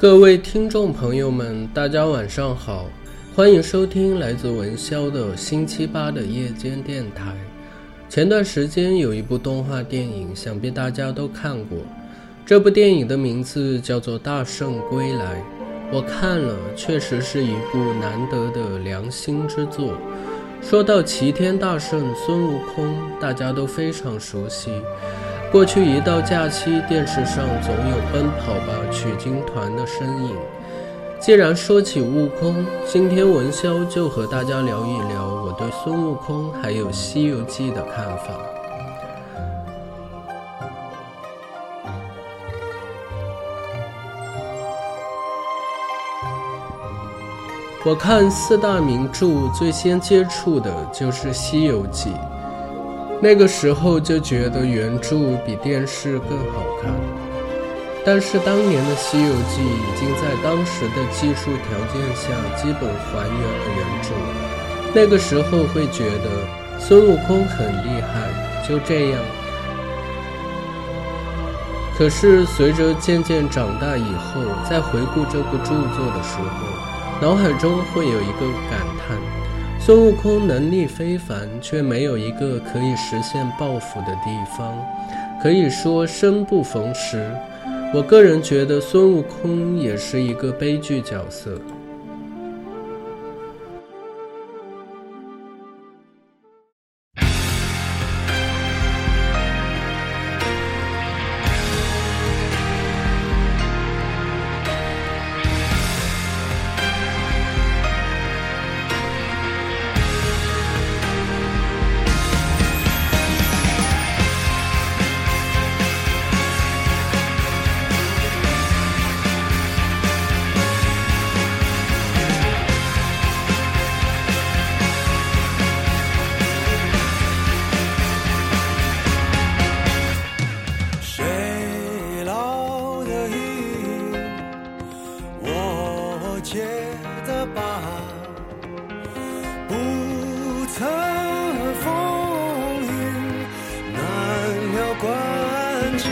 各位听众朋友们，大家晚上好，欢迎收听来自文霄的星期八的夜间电台。前段时间有一部动画电影，想必大家都看过。这部电影的名字叫做《大圣归来》，我看了，确实是一部难得的良心之作。说到齐天大圣孙悟空，大家都非常熟悉。过去一到假期，电视上总有《奔跑吧取经团》的身影。既然说起悟空，今天文潇就和大家聊一聊我对孙悟空还有《西游记》的看法。我看四大名著，最先接触的就是《西游记》。那个时候就觉得原著比电视更好看，但是当年的《西游记》已经在当时的技术条件下基本还原了原著。那个时候会觉得孙悟空很厉害，就这样。可是随着渐渐长大以后，在回顾这部著作的时候，脑海中会有一个感叹。孙悟空能力非凡，却没有一个可以实现抱负的地方，可以说生不逢时。我个人觉得孙悟空也是一个悲剧角色。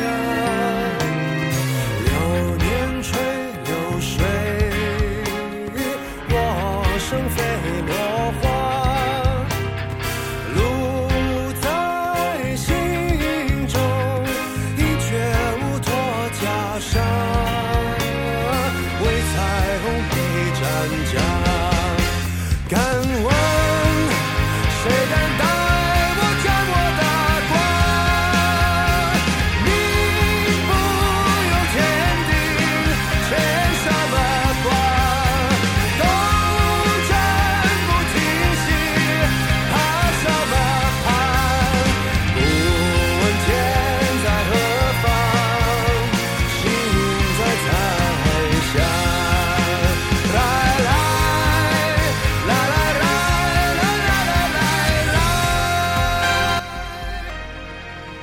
olhar.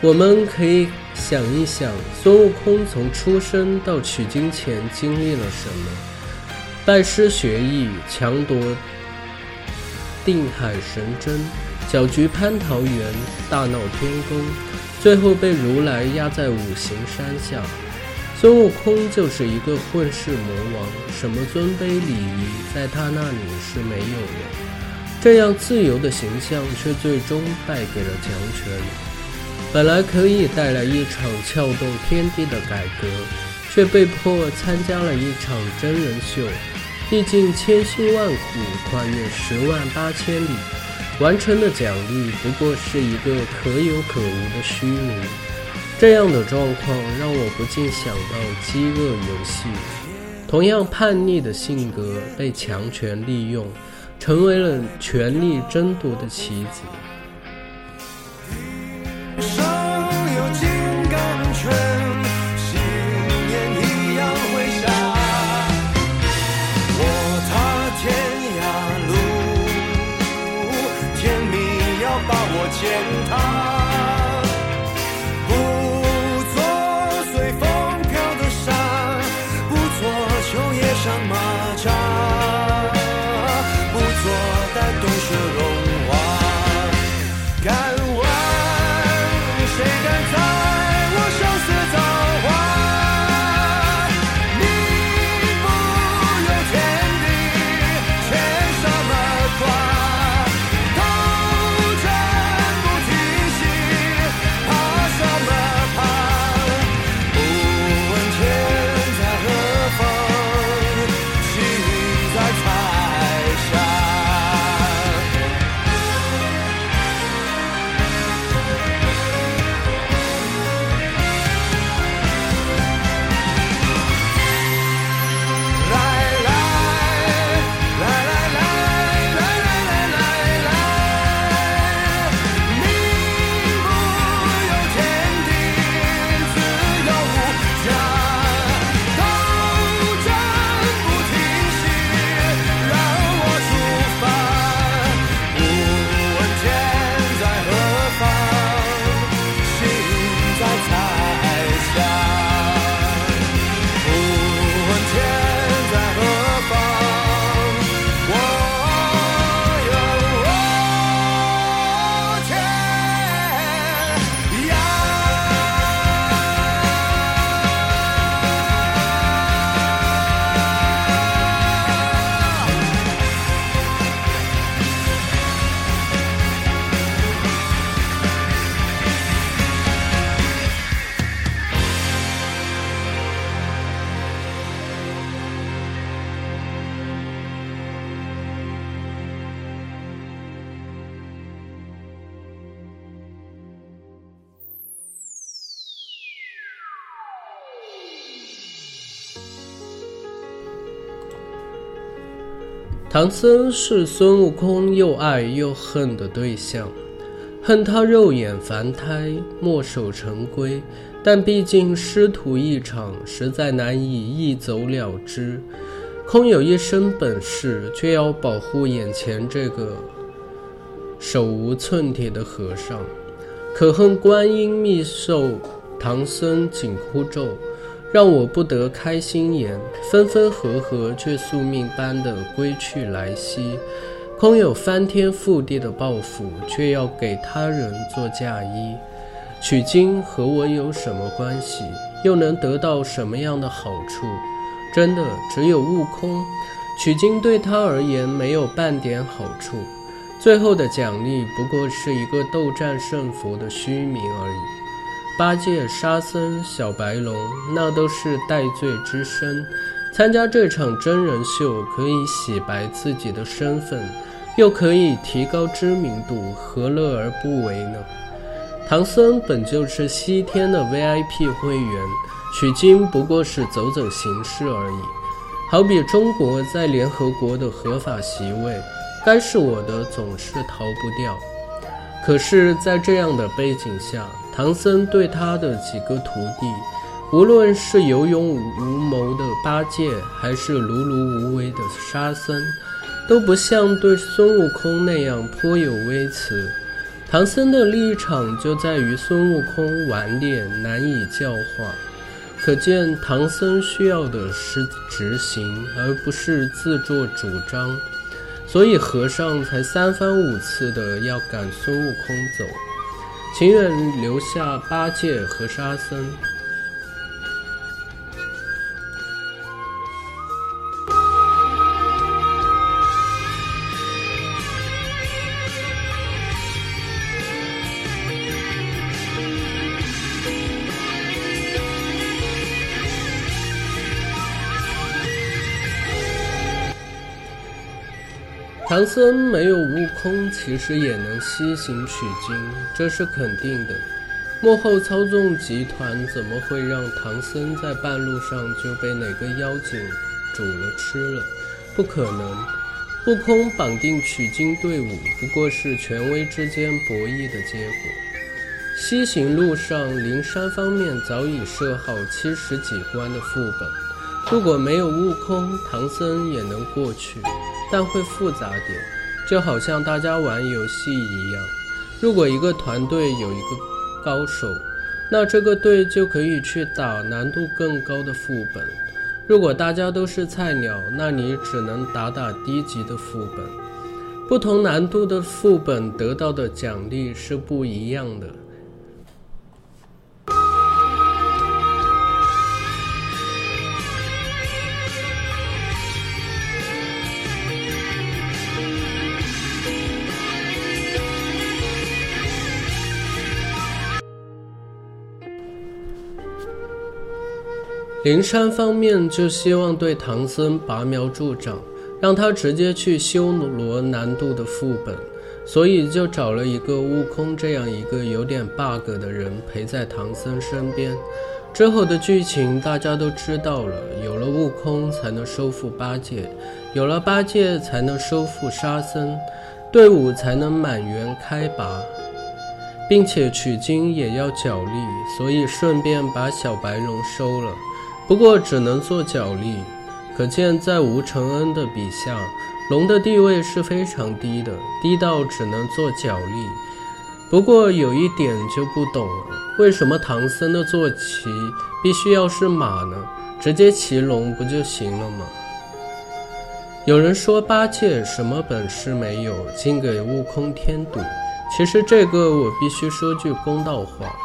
我们可以想一想，孙悟空从出生到取经前经历了什么？拜师学艺，强夺定海神针，搅局蟠桃园，大闹天宫，最后被如来压在五行山下。孙悟空就是一个混世魔王，什么尊卑礼仪，在他那里是没有的。这样自由的形象，却最终败给了强权。本来可以带来一场撬动天地的改革，却被迫参加了一场真人秀。历尽千辛万苦，跨越十万八千里，完成的奖励不过是一个可有可无的虚名。这样的状况让我不禁想到《饥饿游戏》，同样叛逆的性格被强权利用，成为了权力争夺的棋子。唐僧是孙悟空又爱又恨的对象，恨他肉眼凡胎，墨守成规，但毕竟师徒一场，实在难以一走了之。空有一身本事，却要保护眼前这个手无寸铁的和尚。可恨观音密授唐僧紧箍咒。让我不得开心颜，分分合合却宿命般的归去来兮。空有翻天覆地的抱负，却要给他人做嫁衣。取经和我有什么关系？又能得到什么样的好处？真的只有悟空，取经对他而言没有半点好处。最后的奖励不过是一个斗战胜佛的虚名而已。八戒、沙僧、小白龙，那都是戴罪之身。参加这场真人秀，可以洗白自己的身份，又可以提高知名度，何乐而不为呢？唐僧本就是西天的 VIP 会员，取经不过是走走形式而已。好比中国在联合国的合法席位，该是我的总是逃不掉。可是，在这样的背景下，唐僧对他的几个徒弟，无论是有勇无谋的八戒，还是碌碌无为的沙僧，都不像对孙悟空那样颇有微词。唐僧的立场就在于孙悟空顽劣难以教化，可见唐僧需要的是执行，而不是自作主张。所以和尚才三番五次的要赶孙悟空走。情愿留下八戒和沙僧。唐僧没有悟空，其实也能西行取经，这是肯定的。幕后操纵集团怎么会让唐僧在半路上就被哪个妖精煮了吃了？不可能。悟空绑定取经队伍，不过是权威之间博弈的结果。西行路上，灵山方面早已设好七十几关的副本，如果没有悟空，唐僧也能过去。但会复杂点，就好像大家玩游戏一样。如果一个团队有一个高手，那这个队就可以去打难度更高的副本；如果大家都是菜鸟，那你只能打打低级的副本。不同难度的副本得到的奖励是不一样的。灵山方面就希望对唐僧拔苗助长，让他直接去修罗难度的副本，所以就找了一个悟空这样一个有点 bug 的人陪在唐僧身边。之后的剧情大家都知道了，有了悟空才能收复八戒，有了八戒才能收复沙僧，队伍才能满员开拔，并且取经也要脚力，所以顺便把小白龙收了。不过只能做脚力，可见在吴承恩的笔下，龙的地位是非常低的，低到只能做脚力。不过有一点就不懂了，为什么唐僧的坐骑必须要是马呢？直接骑龙不就行了吗？有人说八戒什么本事没有，竟给悟空添堵。其实这个我必须说句公道话。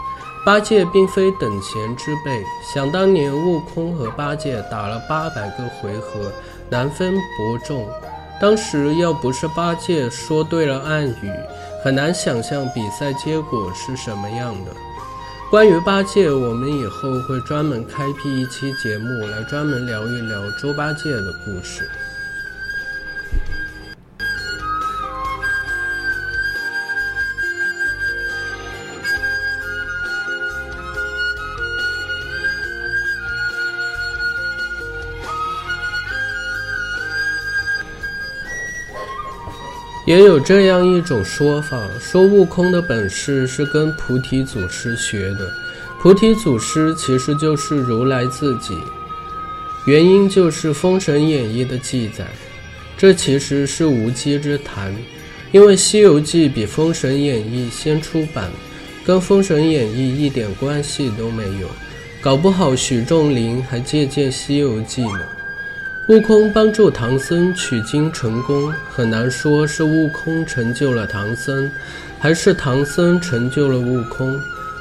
八戒并非等闲之辈，想当年悟空和八戒打了八百个回合，难分伯仲。当时要不是八戒说对了暗语，很难想象比赛结果是什么样的。关于八戒，我们以后会专门开辟一期节目来专门聊一聊猪八戒的故事。也有这样一种说法，说悟空的本事是跟菩提祖师学的，菩提祖师其实就是如来自己。原因就是《封神演义》的记载，这其实是无稽之谈，因为《西游记》比《封神演义》先出版，跟《封神演义》一点关系都没有，搞不好许仲林还借鉴《西游记》呢。悟空帮助唐僧取经成功，很难说是悟空成就了唐僧，还是唐僧成就了悟空。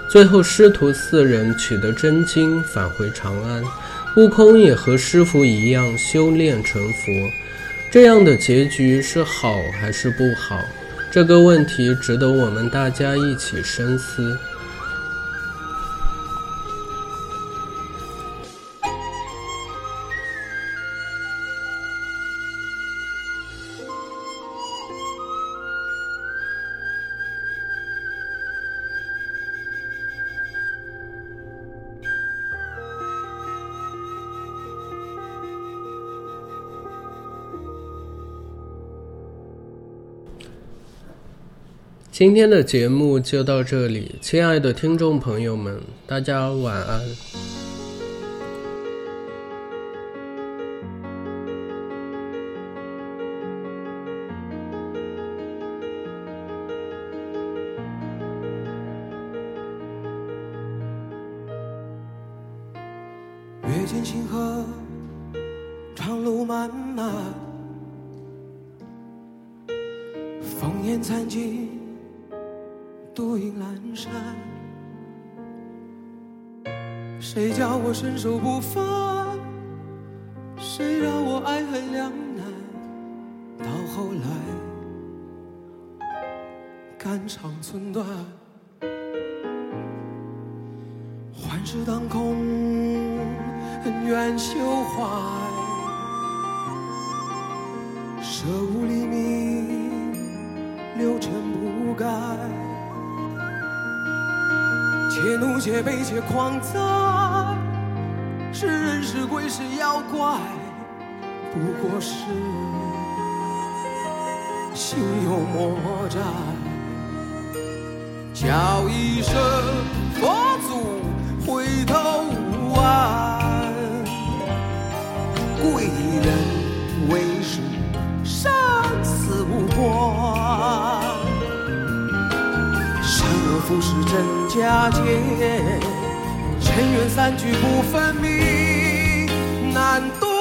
最后师徒四人取得真经，返回长安，悟空也和师傅一样修炼成佛。这样的结局是好还是不好？这个问题值得我们大家一起深思。今天的节目就到这里，亲爱的听众朋友们，大家晚安。月见星河，长路漫漫，烽烟残尽。独影阑珊，谁叫我身手不凡？谁让我爱恨两难？到后来，肝肠寸断，幻世当空，恩怨休怀，舍吾黎明，六尘不改。且怒且悲且狂哉，是人是鬼是妖怪，不过是心有魔债。叫一声佛祖回头无岸，贵人为师生死无关。善恶浮世真假界，尘缘散聚不分明，难断。